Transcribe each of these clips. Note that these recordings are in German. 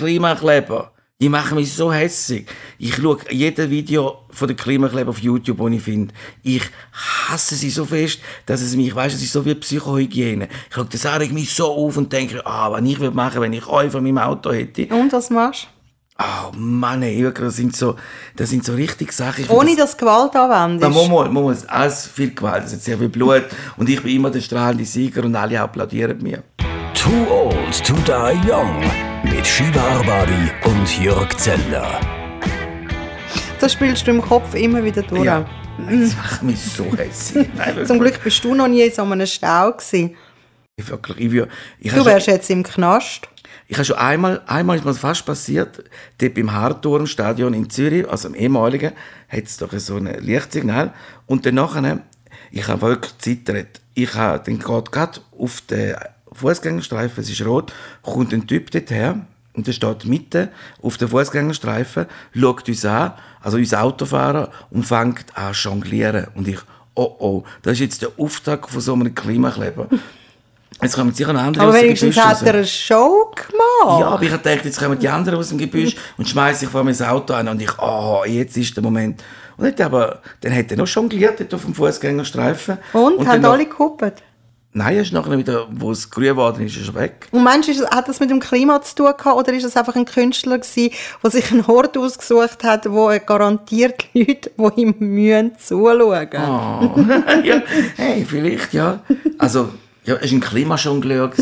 Klimakleber. Die machen mich so hässig. Ich schaue jedes Video von den Klimakleber auf YouTube, das ich finde. Ich hasse sie so fest, dass es mich, weißt, es ist so wie Psychohygiene. Ich schaue das an, mich so auf und denke, ah, was ich würde machen, wenn ich euch von meinem Auto hätte. Und was machst du? Oh Mann, ey, das sind so, das sind so richtig Sachen. Ich Ohne dass Gewalt anwendest? Na, man muss, man muss, alles viel Gewalt, es hat sehr viel Blut und ich bin immer der strahlende Sieger und alle applaudieren mir. Too old to die young mit Shiva Arbari und Jörg Zeller. Das spielst du im Kopf immer wieder durch. Ja. Das macht mich so hässlich. Nein, Zum Glück bist du noch nie in so einem Stau gewesen. Ich, wirklich, ich, will- ich Du wärst schon, jetzt im Knast. ich habe schon einmal, einmal ist mir fast passiert, dort beim Hartturmstadion in Zürich, also im ehemaligen, hat es doch so ein Lichtsignal. Und dann nachher, ich habe wirklich gezittert. Ich habe, geht gerade auf den Fußgängerstreifen, es ist rot, kommt ein Typ dort her, und der steht mitten auf dem Fußgängerstreifen, schaut uns an, also uns Autofahrer, und fängt an zu jonglieren. Und ich, oh oh, das ist jetzt der Auftakt von so einem Klimakleber. Jetzt kommen sicher noch andere Aber aus dem wenigstens Gebüsch hat raus. er eine Show gemacht. Ja, aber ich gedacht, jetzt kommen die anderen aus dem Gebüsch und schmeißen sich vor mir Auto an und ich, oh, jetzt ist der Moment. Und dann, hat er aber, dann hat er noch jongliert dort auf dem Fußgängerstreifen. Und, haben noch- alle gekuppelt. Nein, er ist nachher wieder, wo es grün geworden ist, ist er weg. Und meinst du, ist- hat das mit dem Klima zu tun gehabt, oder ist es einfach ein Künstler gewesen, der sich einen Ort ausgesucht hat, wo er garantiert Leute, die ihm mühen, zuschauen? Oh. ja, hey, vielleicht, ja. Also, ja, es war ein Klimajongleur.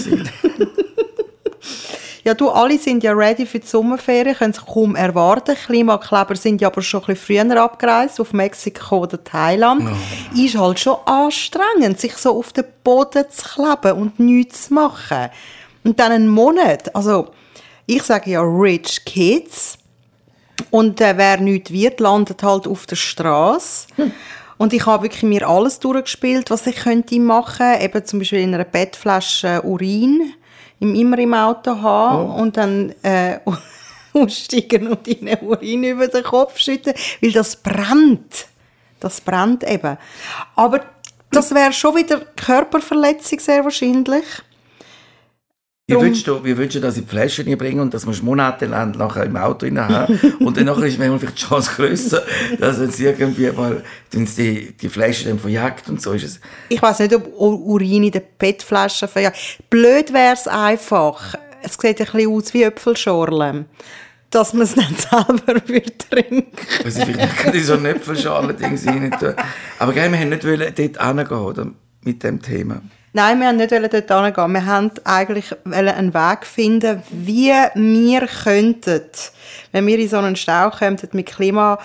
Ja, du, alle sind ja ready für die Sommerferien, können es kaum erwarten. Klimakleber sind ja aber schon ein bisschen früher abgereist, auf Mexiko oder Thailand. Ist halt schon anstrengend, sich so auf den Boden zu kleben und nichts zu machen. Und dann einen Monat, also ich sage ja Rich Kids, und äh, wer nichts wird, landet halt auf der Straße. Und ich habe wirklich mir alles durchgespielt, was ich könnte machen. Eben zum Beispiel in einer Bettflasche Urin immer im Auto haben und dann äh, aussteigen und ihnen Urin über den Kopf schütten, weil das brennt. Das brennt eben. Aber das wäre schon wieder Körperverletzung sehr wahrscheinlich. Wie Drum- würdest, du, wie würdest du das in die Flasche bringen und das musst du monatelang nachher im Auto rein haben? und dann nachher ist manchmal vielleicht die Chance grösser, dass jetzt irgendwie mal die, die Flasche dann verjagt und so ist es. Ich weiß nicht, ob Urin in der PET-Flasche verjagt. Blöd wäre es einfach. Es sieht ein bisschen aus wie Äpfelschorle. Dass man es dann selber würde trinken. Also vielleicht kann ich so einen Äpfelschalen-Ding rein tun. Aber gell, wir haben nicht dort hingehen, oder? Mit dem Thema. Nein, wir wollten nicht dort hingehen. Wir wollten eigentlich einen Weg finden, wie wir könnten, wenn wir in so einen Stau kommen mit Klimakleber,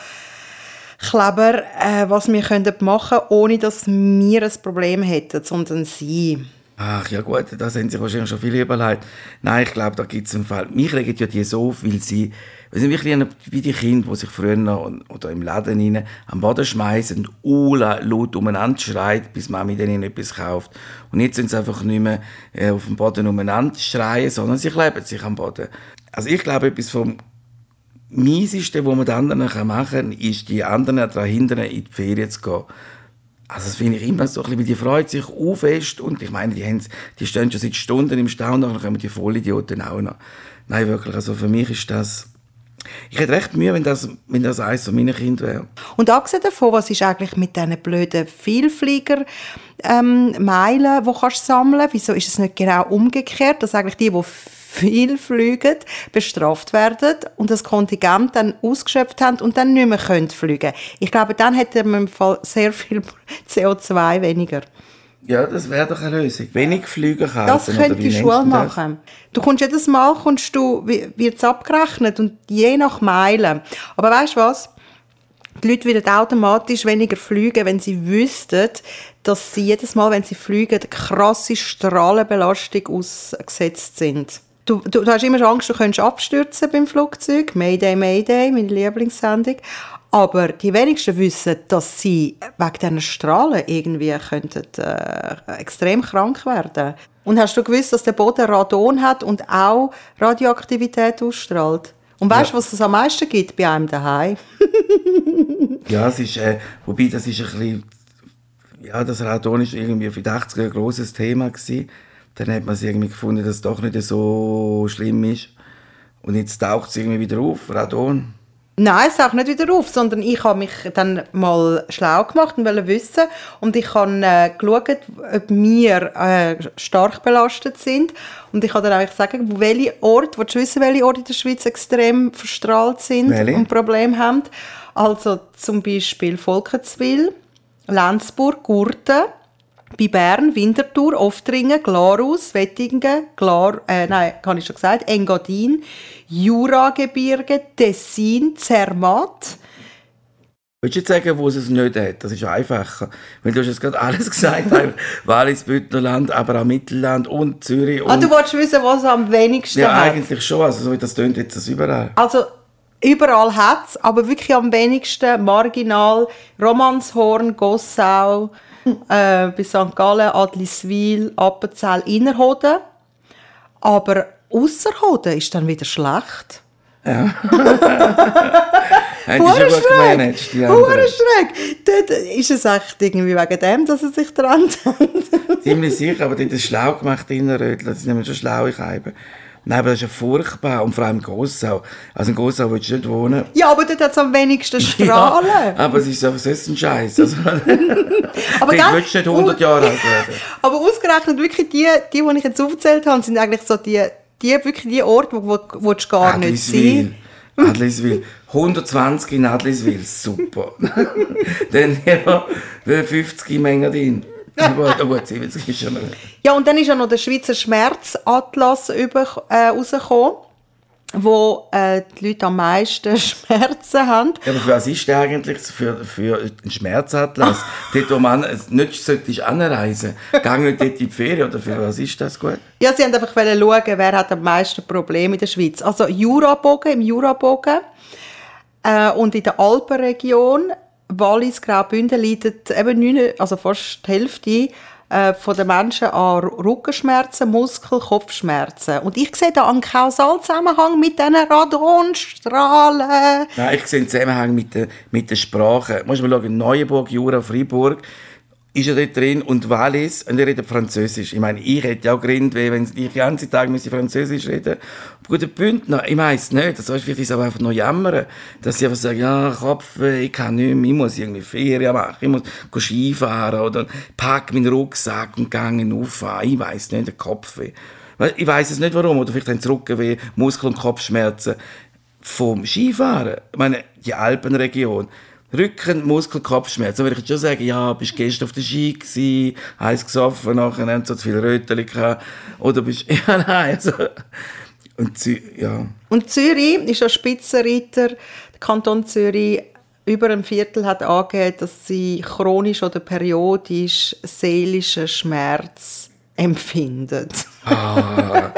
äh, was wir könnten machen ohne dass wir ein Problem hätten, sondern sie. Ach ja gut, das haben sich wahrscheinlich schon viele überlegt. Nein, ich glaube, da gibt es einen Fall. Mich regen ja die so auf, weil sie, weil sie wirklich wie die Kinder, die sich früher noch, oder im Laden rein, am Boden schmeißen und laut umeinander schreit, bis Mami ihnen etwas kauft. Und jetzt sind sie einfach nicht mehr äh, auf dem Boden umeinander schreien, sondern sie kleben sich am Boden. Also ich glaube, etwas vom Mieseste, was man den anderen machen kann, ist, die anderen daran hindern, in die Ferien zu gehen. Also das finde ich immer so ein bisschen, weil die freut sich auch fest und ich meine, die, die stehen schon seit Stunden im Stau und dann kommen die Vollidioten auch noch. Nein, wirklich, also für mich ist das... Ich hätte recht Mühe, wenn das, wenn das eines von meinen Kindern wäre. Und abgesehen davon, was ist eigentlich mit diesen blöden Vielflieger ähm, Meilen, die kannst sammeln? Wieso ist es nicht genau umgekehrt, dass eigentlich die, die viel fliegen, bestraft werden und das Kontingent dann ausgeschöpft haben und dann nicht mehr können fliegen Ich glaube, dann hätte man im Fall sehr viel CO2 weniger. Ja, das wäre doch eine Lösung. Wenig Flüge kaufen. Das könnte die Schule machen. Du kommst jedes Mal, kommst du, wird es abgerechnet und je nach Meilen. Aber weißt du was? Die Leute würden automatisch weniger fliegen, wenn sie wüssten, dass sie jedes Mal, wenn sie fliegen, eine krasse Strahlenbelastung ausgesetzt sind. Du, du, du hast immer Angst, du könntest abstürzen beim Flugzeug. Mayday, Mayday, meine Lieblingssendung. Aber die wenigsten wissen, dass sie wegen diesen Strahlen irgendwie könnten, äh, extrem krank werden Und hast du gewusst, dass der Boden Radon hat und auch Radioaktivität ausstrahlt? Und weißt du, Ja. was es am meisten gibt bei einem daheim? Ja, es ist, äh, wobei das ist ein bisschen, ja, das Radon ist irgendwie für die 80er ein grosses Thema gewesen. Dann hat man es irgendwie gefunden, dass es doch nicht so schlimm ist. Und jetzt taucht es irgendwie wieder auf, Radon. Nein, es taucht nicht wieder auf, sondern ich habe mich dann mal schlau gemacht und wollte wissen und ich habe äh, geschaut, ob wir äh, stark belastet sind und ich habe dann eigentlich sagen, welche Orte, willst du wissen, welche Orte in der Schweiz extrem verstrahlt sind Welche? und Probleme haben? Also zum Beispiel Volkenswil, Lenzburg, Gurten, bei Bern, Winterthur, Oftringen, Glarus, Wettingen, Glar, äh, nein, habe ich schon gesagt, Engadin, Juragebirge, Tessin, Zermatt. Willst du jetzt sagen, wo es es nicht hat? Das ist einfacher. Weil du hast jetzt gerade alles gesagt, Wallis, Bündnerland, aber auch Mittelland und Zürich. Und Ah, du wolltest wissen, was es am wenigsten ja, hat? eigentlich schon. Also so wie das tönt jetzt das überall. Also überall hat es, aber wirklich am wenigsten marginal Romanshorn, Gossau, äh, bis St. Gallen, Adliswil, Appenzell, Innerrhoden. Aber Ausserrhoden ist dann wieder schlecht. Haben die schon gut gemanagt, die anderen. schräg. Dort ist es echt irgendwie wegen dem, dass es sich trennt. Ziemlich sicher, aber die haben das schlau gemacht in Rötl. Das sind nämlich schon schlaue Scheiben. Nein, aber das ist ja furchtbar. Und vor allem in Gossau. Also in Gossau willst du nicht wohnen. ja, aber dort hat es am wenigsten Strahlen. Ja, aber es ist einfach so ein Scheiß. Also, aber, dort willst du nicht 100 Jahre alt werden. aber ausgerechnet wirklich die, die, die ich jetzt aufgezählt habe, sind eigentlich so die, die wirklich die Orte, wo, wo, du gar nicht sein Adliswil. Adliswil. 120 in Adliswil. Super. Dann ja, 50 Mengen drin. Oh gut, 70 ist schon. Ja, und dann ist ja noch der Schweizer Schmerzatlas über, äh, rausgekommen, wo äh, die Leute am meisten Schmerzen haben. Ja, aber für was ist der eigentlich für, für einen Schmerzatlas? dort, wo man nicht solltest anreisen. Gang nicht dort in die Ferien, oder für was ist das gut? Ja, sie haben einfach schauen, wer hat am meisten Probleme in der Schweiz. Also Jurabogen, im Jurabogen äh, und in der Alpenregion, Wallis, Graubünden, leidet eben neun, also fast die Hälfte äh, von den Menschen an Rückenschmerzen, Muskel-, Kopfschmerzen. Und ich sehe da einen Kausalzusammenhang mit diesen Radonstrahlen. Nein, ich sehe einen Zusammenhang mit der, mit der Sprache. Muss man schauen, Neuenburg, Jura, Freiburg ist ja dort drin und Wallis, und er redet Französisch. Ich meine, ich hätte ja auch gerinnt, wenn ich den ganzen Tag müsste Französisch reden Gut, der Bündner, ich weiß nicht, das ist vielleicht aber einfach nur jammern, dass sie einfach sagen, ja, Kopf, ich kann nicht mehr, ich muss irgendwie Ferien machen, ich muss Skifahren oder pack meinen Rucksack und gehe auffahren, ich weiß nicht, der. Weil Ich weiß es nicht warum, oder vielleicht haben sie Rückenweh, Muskel- und Kopfschmerzen vom Skifahren. Ich meine, die Alpenregion. Rücken, Muskel, Kopfschmerzen. Da würde ich schon sagen, ja, bist gestern auf der Ski gewesen, heiß gesoffen, nachher haben so zu viel Rötchen. Oder bist, ja, nein, also, und sie, ja. Und Zürich ist ja Spitzenreiter. Der Kanton Zürich über ein Viertel hat angegeben, dass sie chronisch oder periodisch seelischen Schmerz empfindet. Ah,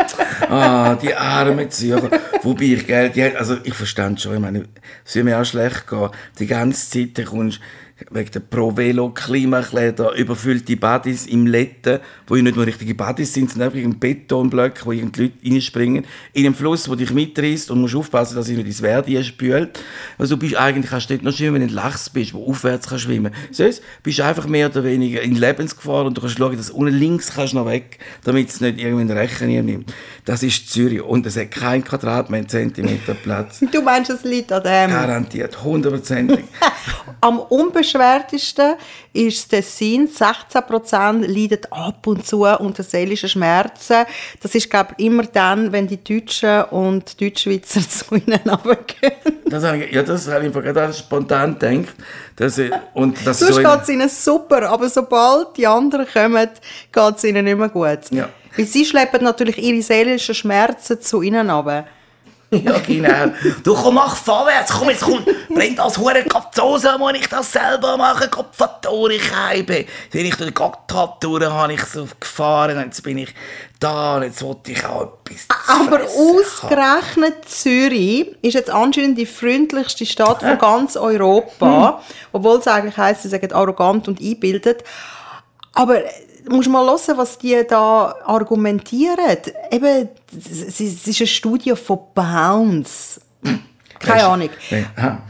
ah, die armen Zürcher. Wobei ich, gell, die, also ich verstand schon, ich meine, es würde mir auch schlecht gehen. Die ganze Zeit da kommst wegen der Pro-Velo Klimakleider überfüllte Badis im Letten, wo ja nicht nur richtige Badis sind, sondern einfach ein Betonblöcke, wo irgenddie Leute reinspringen, in einen Fluss, wo dich mitreißt und musst aufpassen, dass er nicht ins Verdi spült. Also du bist eigentlich, kannst du dort noch schwimmen, wenn du in Lachs bist, wo aufwärts kannst schwimmen. Sonst bist du einfach mehr oder weniger in Lebensgefahr und du kannst schauen, dass unten links kannst noch weg, damit es nicht irgendwie in den Rechen nimmt. Das ist Zürich und es hat kein Quadratmeter Zentimeter Platz. Du meinst, es liegt an dem? Garantiert, hundertprozentig. Am unbeschwertesten ist das Tessin. 16% leiden ab und zu unter seelischen Schmerzen. Das ist, glaube ich, immer dann, wenn die Deutschen und Deutschschweizer zu ihnen runtergehen. Das habe ich, ja, das habe ich gerade spontan gedacht. Dass ich, und das Sonst so geht es ihnen super, aber sobald die anderen kommen, geht es ihnen nicht mehr gut. Ja. Weil sie schleppen natürlich ihre seelischen Schmerzen zu ihnen runter. Ja, genau. Du komm, mach vorwärts, komm jetzt, komm, bring das hure Kapzose, muss ich das selber machen, Kopfatori Scheibe. Wenn ich durch Gotthard durch habe ich so gefahren, jetzt bin ich da, und jetzt wollte ich auch etwas Aber fressen haben. ausgerechnet Zürich ist jetzt anscheinend die freundlichste Stadt von ganz Europa, obwohl es eigentlich heisst, sie sagen arrogant und einbildet. Aber musst mal hören, was die da argumentieren. Eben, es ist eine Studie von Bounce. Keine Ahnung.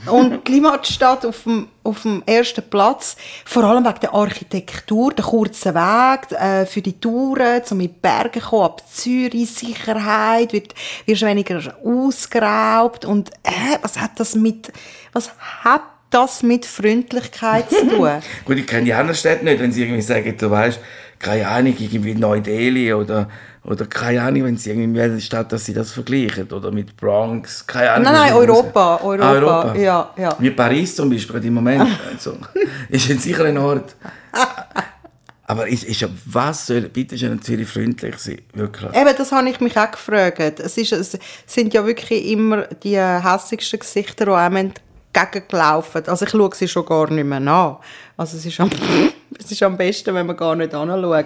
Und Klimat steht auf dem, auf dem ersten Platz, vor allem wegen der Architektur, der kurzen Weg äh, für die Touren, um in die Berge kommen, ab Zürich, Sicherheit, wird, wirst weniger ausgeraubt und äh, was hat das mit, was hat das mit Freundlichkeit zu tun? Gut, ich kenne die anderen Städte nicht, wenn sie irgendwie sagen, du weißt, keine Ahnung, irgendwie Neu-Delhi oder, oder keine Ahnung, wenn sie irgendwie in Stadt, dass sie das vergleichen. Oder mit Bronx, keine Ahnung. Nein, nein, Europa, Europa, Ah, Europa. ja, ja. Wie Paris zum Beispiel im Moment. Also, ist ein sicherer Ort. Aber ist, ist, ja- was soll bitte schön in Zürich freundlich sein? Wirklich. Eben, das habe ich mich auch gefragt. Es, ist, es sind ja wirklich immer die hässigsten Gesichter, die einem entgegengelaufen. Also ich schaue sie schon gar nicht mehr an. Also es ist am, es ist am besten, wenn man gar nicht anschaut.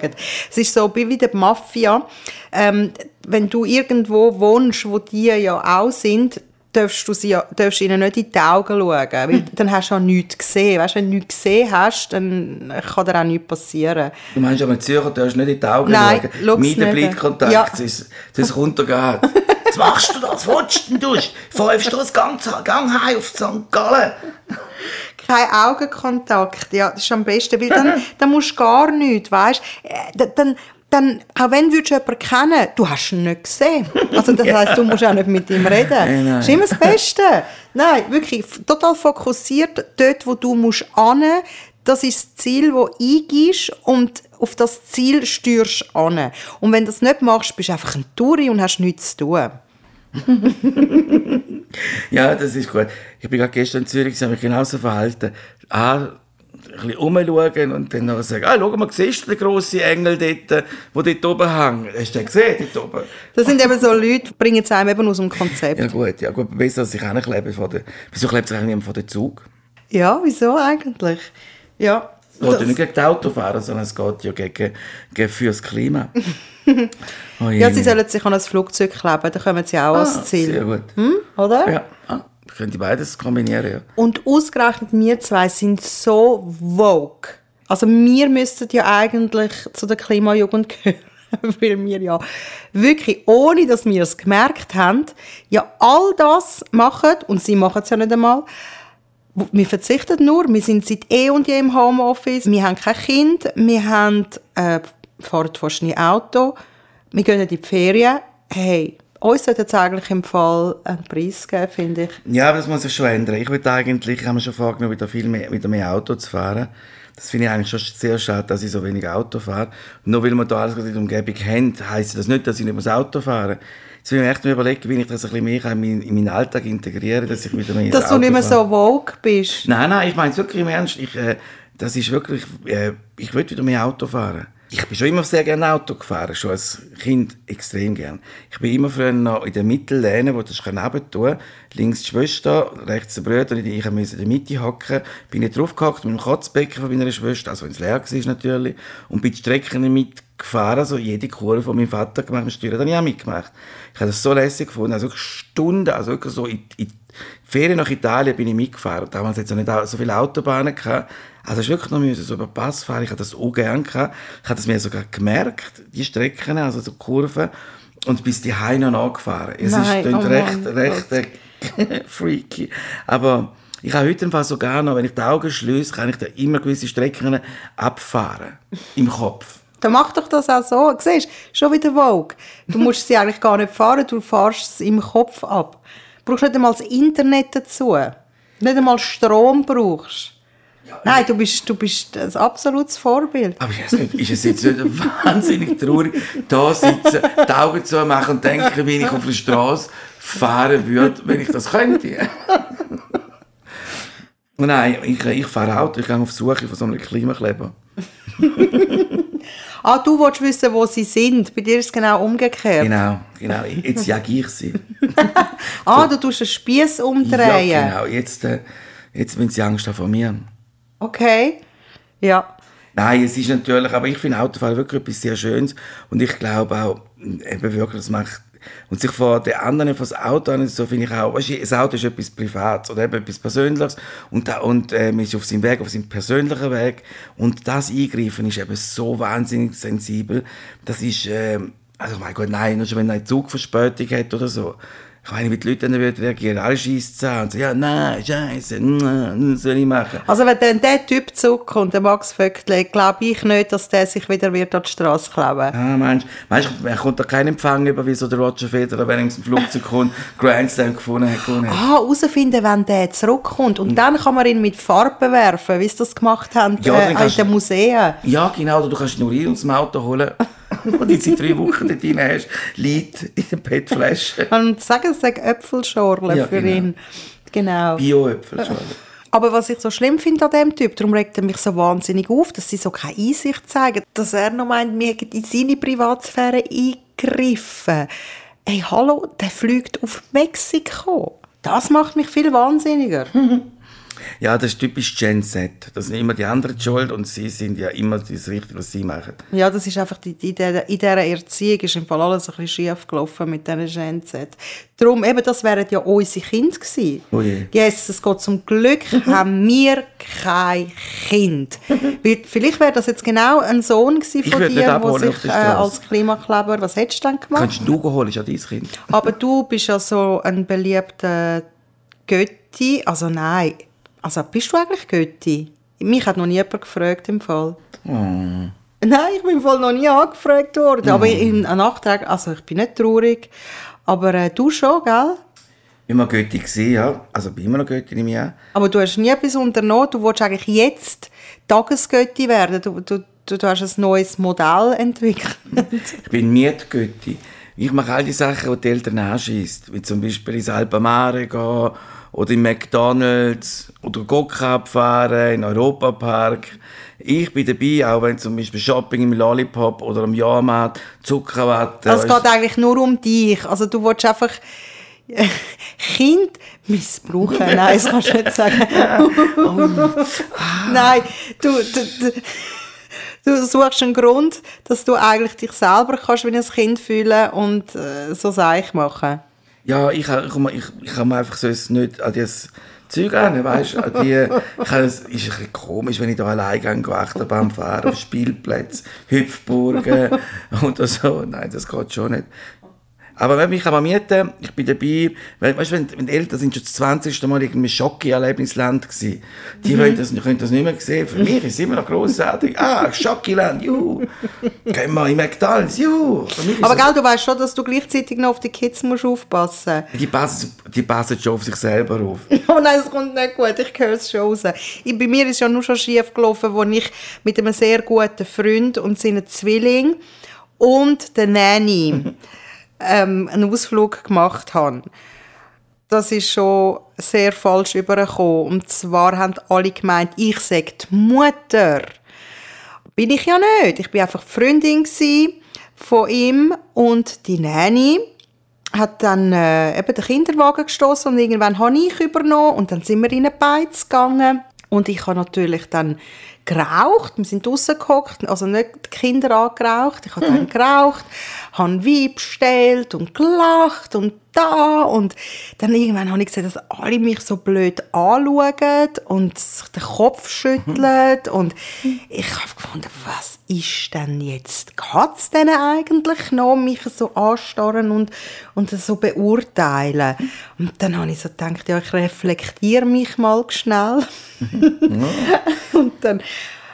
Es ist so wie bei der Mafia. Ähm, wenn du irgendwo wohnst, wo die ja auch sind, darfst du sie, ja- darfst ihnen nicht in die Augen schauen, weil dann hast du auch nichts gesehen. Weißt, wenn du nichts gesehen hast, dann kann dir auch nichts passieren. Du meinst aber, in Zürcher darfst du nicht in die Augen Nein, schauen. dem nicht. Blickkontakt, Ja. das, das runtergeht. Was machst du da? Was? Du fünf Stunden Gang, Gang heim auf St. Gallen. Kein Augenkontakt, ja, das ist am besten, weil dann, dann musst du gar nichts, weißt du. Dann, dann, auch wenn du jemanden kennen, du hast ihn nicht gesehen. Also das heisst, du musst auch nicht mit ihm reden. Nein, nein. Das ist immer das Beste. Nein, wirklich, total fokussiert, dort, wo du musst hin, das ist das Ziel, das du eingibst und auf das Ziel steuerst du an. Und wenn du das nicht machst, bist du einfach ein Touri und hast nichts zu tun. Ja, das ist gut. Ich bin gerade gestern in Zürich, ich habe mich genauso verhalten. Ah, ein bisschen rumschauen und dann noch sagen, ah, schau mal, siehst du den grossen Engel dort, der dort oben hängt? Hast du den gesehen, dort oben? Das sind eben so Leute, die bringen es einem eben aus dem Konzept. Ja gut, ja gut, besser als sich kleben vor der... Wieso klebt sich eigentlich vor den Zug? Ja, wieso eigentlich? Ja. Es geht ja nicht gegen die Autofahrer, sondern es geht ja gegen, gegen fürs Klima. Oh, ja, sie sollen sich an ein Flugzeug kleben, dann kommen sie auch ah, ans Ziel. Sehr gut. Hm, oder? Ja, ah, können die beides kombinieren, ja. Und ausgerechnet wir zwei sind so vogue. Also wir müssten ja eigentlich zu der Klimajugend gehören, weil wir ja wirklich, ohne dass wir es gemerkt haben, ja all das machen, und sie machen es ja nicht einmal, wir verzichten nur, wir sind seit eh und je im Homeoffice, wir haben kein Kind, wir haben, äh, fahren fast nie Auto, wir gehen in die Ferien. Hey, uns sollte es eigentlich im Fall einen Preis geben, finde ich. Ja, aber das muss sich schon ändern. Ich würde eigentlich, ich habe mir schon vorgenommen, wieder viel mehr, wieder mehr Auto zu fahren. Das finde ich eigentlich schon sehr schade, dass ich so wenig Auto fahre. Nur weil wir da alles in der Umgebung haben, heisst das nicht, dass ich nicht mehr Auto fahren muss. Jetzt will ich mir echt überlegen, wie ich das ein bisschen mehr in meinen, in meinen Alltag integriere, dass ich wieder mehr Dass du Auto nicht mehr fahre. so vogue bist. Nein, nein, ich meine es wirklich im Ernst. Ich, äh, das ist wirklich, äh, ich will wieder mehr Auto fahren. Ich bin schon immer sehr gerne Auto gefahren, schon als Kind extrem gern. Ich bin immer früher noch in der Mittellehne, wo das neben tun links die Schwester, rechts der Bruder und ich musste in der Mitte hocken. Bin ich draufgehockt mit dem Kotzbecken von meiner Schwester, also wenn es leer war natürlich, und bin die Strecken mitgefahren, also jede Kurve von meinem Vater gemacht, und Steuern habe ich auch mitgemacht. Ich habe das so lässig gefunden, also Stunden, also wirklich so in, in Ferien nach Italien bin ich mitgefahren. Damals hat es noch nicht so viele Autobahnen gehabt. Also es ist wirklich noch müssen so über den Pass fahren. Ich hatte das auch gerne gehabt. Ich habe das mir sogar gemerkt, die Strecken, also so Kurven. Und bis die Heim noch nachgefahren. Es Nein, ist oh recht, Mann, recht äh, freaky. Aber ich habe heute Fall sogar noch, wenn ich die Augen schließe, kann ich da immer gewisse Strecken abfahren. Im Kopf. Dann mach doch das auch so. Siehst schon wieder Vogue. Du musst sie eigentlich gar nicht fahren, du fahrst es im Kopf ab. Du brauchst nicht einmal das Internet dazu. Nicht einmal Strom brauchst. Nein, du bist, du bist ein absolutes Vorbild. Aber ich weiß nicht, ist es jetzt nicht wahnsinnig traurig, da sitzen, die Augen zu machen und denken, wie ich auf der Straße fahren würde, wenn ich das könnte? Nein, ich, ich fahre Auto, ich gehe auf Suche von so einem Klimakleber. Ah, du willst wissen, wo sie sind. Bei dir ist es genau umgekehrt. Genau, genau. Jetzt jag ich sie. Ah, du tust einen Spieß umdrehen. Ja, genau. Jetzt, äh, jetzt müssen sie Angst haben vor mir. Okay. Ja. Nein, es ist natürlich, aber ich finde Autofahren wirklich etwas sehr Schönes und ich glaube auch, eben wirklich, das macht, und sich vor den anderen vor das Auto an, so finde ich auch, weißt du, das Auto ist etwas Privates oder eben etwas Persönliches. Und, da, und äh, man ist auf seinem Weg, auf seinem persönlichen Weg. Und das Eingreifen ist eben so wahnsinnig sensibel, das ist, äh, also mein Gott, nein, nur schon wenn ein Zug Verspätung hat oder so, Ich meine, wie die Leute dann würden reagieren, alle schiessen an und sagen, ja, nein, scheiße, was soll ich machen? Also wenn dann der Typ zurückkommt, der Max Vöckle, glaube ich nicht, dass der sich wieder wird an die Straße kleben Ah, meinst du, er kommt da keinen Empfang über, wie so der Roger Federer, wenn er ins Flugzeug kommt, Grand Slam gefunden hat, gewonnen. Ah, herausfinden, wenn der zurückkommt. Und dann kann man ihn mit Farbe bewerfen, wie sie das gemacht haben Ja, äh, in den Museen. Ja, genau, du kannst nur rein und zum Auto holen. und jetzt in drei Wochen dort rein hast, liegt in der PET-Flasche. Und sagen, es sagen Äpfelschorle Ja, für genau. ihn. Genau. Bio-Äpfel schon. Aber was ich so schlimm finde an dem Typ, darum regt er mich so wahnsinnig auf, dass sie so keine Einsicht zeigen, dass er noch meint, wir hätten in seine Privatsphäre eingegriffen. Ey, hallo, der fliegt auf Mexiko. Das macht mich viel wahnsinniger. Ja, das ist typisch Gen Z. Das sind immer die anderen die schuld und sie sind ja immer das Richtige, was sie machen. Ja, das ist einfach, die, in, dieser, in dieser Erziehung ist im Fall alles ein bisschen schief gelaufen mit diesen Gen Z. Darum, eben, das wären ja unsere Kinder gewesen. Oh je. Yes, es geht zum Glück, haben wir kein Kind. Weil Vielleicht wäre das jetzt genau ein Sohn gewesen von dir, der sich der äh, als Klimakleber, was hättest du dann gemacht? Kannst du holen, ist ja dein Kind. Aber du bist ja so ein beliebter Götti. Also nein, also bist du eigentlich Götti? Mich hat noch nie jemand gefragt im Fall. Nein, ich bin im Fall noch nie angefragt worden. Aber in einem Nachtrag, also ich bin nicht traurig. Aber äh, du schon, gell? Mal Götti, gewesen, ja. Also bin immer noch Götti im Jahr. Aber du hast nie etwas unternommen. Du willst eigentlich jetzt Tagesgötti werden. Du, du, du, du hast ein neues Modell entwickelt. Ich bin Mietgötti. Ich mache all die Sachen, die die Eltern anschießt. Wie zum Beispiel ins Alpamare gehen oder in McDonalds oder Go-Kart fahren, in Europapark. Ich bin dabei, auch wenn zum Beispiel Shopping im Lollipop oder am Jahrmarkt, Zuckerwatte. Also es geht eigentlich nur um dich. Also du willst einfach äh, Kind missbrauchen. Nein, das kannst du nicht sagen. Nein, du, du, du, suchst einen Grund, dass du eigentlich dich selber kannst wie ein Kind fühlen und äh, so Seich machen. Ja, ich, ich, ich, ich kann mir einfach so es nicht an dieses Zeug an, weißt du? Die, ich habe, es ist ein bisschen komisch, wenn ich da allein gehe, Achterbahn fahren, auf Spielplätzen, Hüpfburgen oder so. Nein, das geht schon nicht. Aber wenn mich mal mieten, ich bin dabei, weil, weißt du, wenn, wenn die Eltern sind schon das 20. Mal irgendwie Schocki-Erlebnisland gewesen. Die wollen das, können das nicht mehr sehen. Für mich ist es immer noch grossartig. Ah, Schockiland, juhu. Gehen wir in McDonalds, juhu. Aber gell, du weißt schon, dass du gleichzeitig noch auf die Kids musst aufpassen die passen, die passen schon auf sich selber auf. Oh nein, es kommt nicht gut, ich höre es schon raus. Ich, bei mir ist ja nur schon schief gelaufen, als ich mit einem sehr guten Freund und seinen Zwilling und der Nanny ähm, einen Ausflug gemacht habe. Das ist schon sehr falsch übergekommen. Und zwar haben alle gemeint, ich sei die Mutter. Bin ich ja nicht. Ich bin einfach die Freundin von ihm und die Nanny hat dann äh, eben den Kinderwagen gestoßen und irgendwann habe ich übernommen und dann sind wir in eine Beiz gegangen und ich habe natürlich dann geraucht, wir sind draussen gehockt, also nicht die Kinder angeraucht, ich habe dann geraucht, habe Wein bestellt und gelacht und da und dann irgendwann habe ich gesehen, dass alle mich so blöd anschauen und sich den Kopf schütteln und ich habe gefunden, was ist denn jetzt? Geht es denn eigentlich noch, mich so anstarren und, und so beurteilen? Und dann habe ich so gedacht, ja, ich reflektiere mich mal schnell. und dann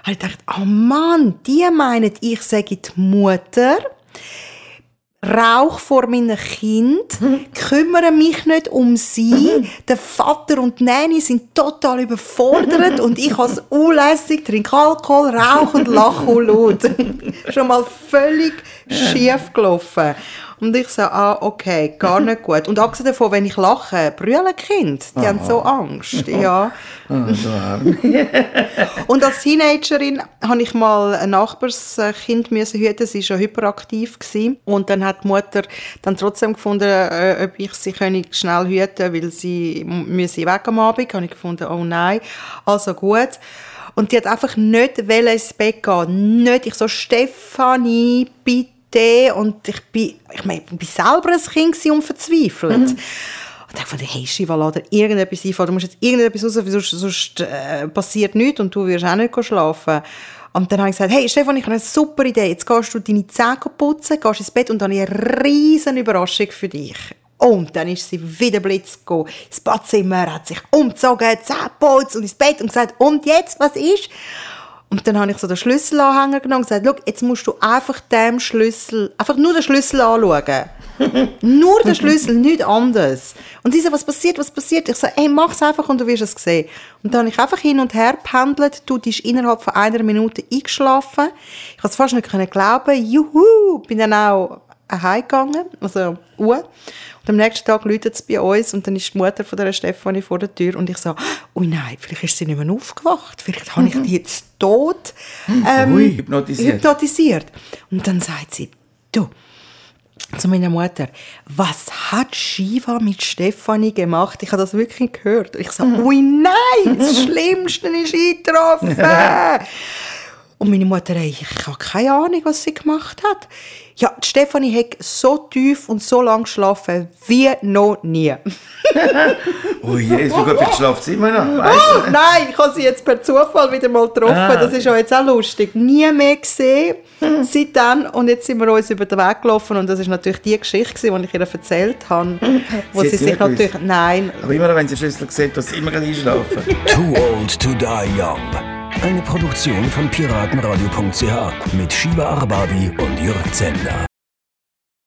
habe ich gedacht, oh Mann, die meinen, ich sage die Mutter, Rauch vor meinem Kind, kümmere mich nicht um sie. Der Vater und die Nanny sind total überfordert und ich als unlässig trinke Alkohol, rauche und lache und laut. Schon mal völlig schief gelaufen. Und ich so, ah, okay, gar nicht gut. Und abgesehen davon, wenn ich lache, brüllen Kind. Die haben so Angst, ja. Ah. Und als Teenagerin habe ich mal ein Nachbarskind müssen hüten. Sie war schon hyperaktiv gewesen. und dann hat die Mutter dann trotzdem gefunden, äh, ob ich sie schnell hüten, weil sie müsse weg am Abend. Habe ich gefunden, oh nein, also gut. Und die hat einfach nicht ins Bett gehen, nicht. Ich so Stefanie, bitte. Und ich bin, ich meine, ich bin selber ein Kind gewesen und verzweifelt. Und ich dachte, hey Shiva, dir irgendetwas einfallen. Du musst jetzt irgendetwas raus, sonst, sonst äh, passiert nichts und du wirst auch nicht schlafen. Und dann habe ich gesagt, hey Stefan, ich habe eine super Idee. Jetzt gehst du deine Zähne putzen, gehst ins Bett und dann habe ich eine riesen Überraschung für dich. Und dann ist sie wieder blitz gekommen. Das Badzimmer hat sich umgezogen, Zähne und ins Bett und gesagt, und jetzt, was ist? Und dann habe ich so den Schlüsselanhänger genommen und gesagt, jetzt musst du einfach dem Schlüssel, einfach nur den Schlüssel anschauen. nur den Schlüssel, nichts anderes. Und sie so, was passiert, was passiert? Ich so, ey, mach's einfach und du wirst es sehen. Und dann habe ich einfach hin und her pendelt. Du, die ist innerhalb von einer Minute eingeschlafen. Ich konnte es fast nicht glauben. Juhu! Bin dann auch heimgegangen, also Uhr. Und am nächsten Tag läutet es bei uns und dann ist die Mutter von der Stefanie vor der Tür und ich so, oh nein, vielleicht ist sie nicht mehr aufgewacht, vielleicht habe ich die jetzt tot ähm, Ui, hypnotisiert. hypnotisiert. Und dann sagt sie, du, zu meiner Mutter, was hat Shiva mit Stefanie gemacht? Ich habe das wirklich gehört. Ich sage, ui nein, das Schlimmste ist eingetroffen. Und meine Mutter, ey, ich habe keine Ahnung, was sie gemacht hat. Ja, Stefanie hat so tief und so lang geschlafen wie noch nie. oh je, so gut, vielleicht schlaft sie immer noch. Oh, nein, ich habe sie jetzt per Zufall wieder mal getroffen. Ah. Das ist ja jetzt auch lustig. Nie mehr gesehen seitdem. Und jetzt sind wir uns über den Weg gelaufen. Und das ist natürlich die Geschichte, die ich ihr erzählt habe. Wo sie, sie sich natürlich... Nein. Aber immer wenn sie Schlüssel sieht, dass sie immer einschlafen. Too old to die young. Eine Produktion von piratenradio.ch mit Shiva Arbabi und Jörg Zender.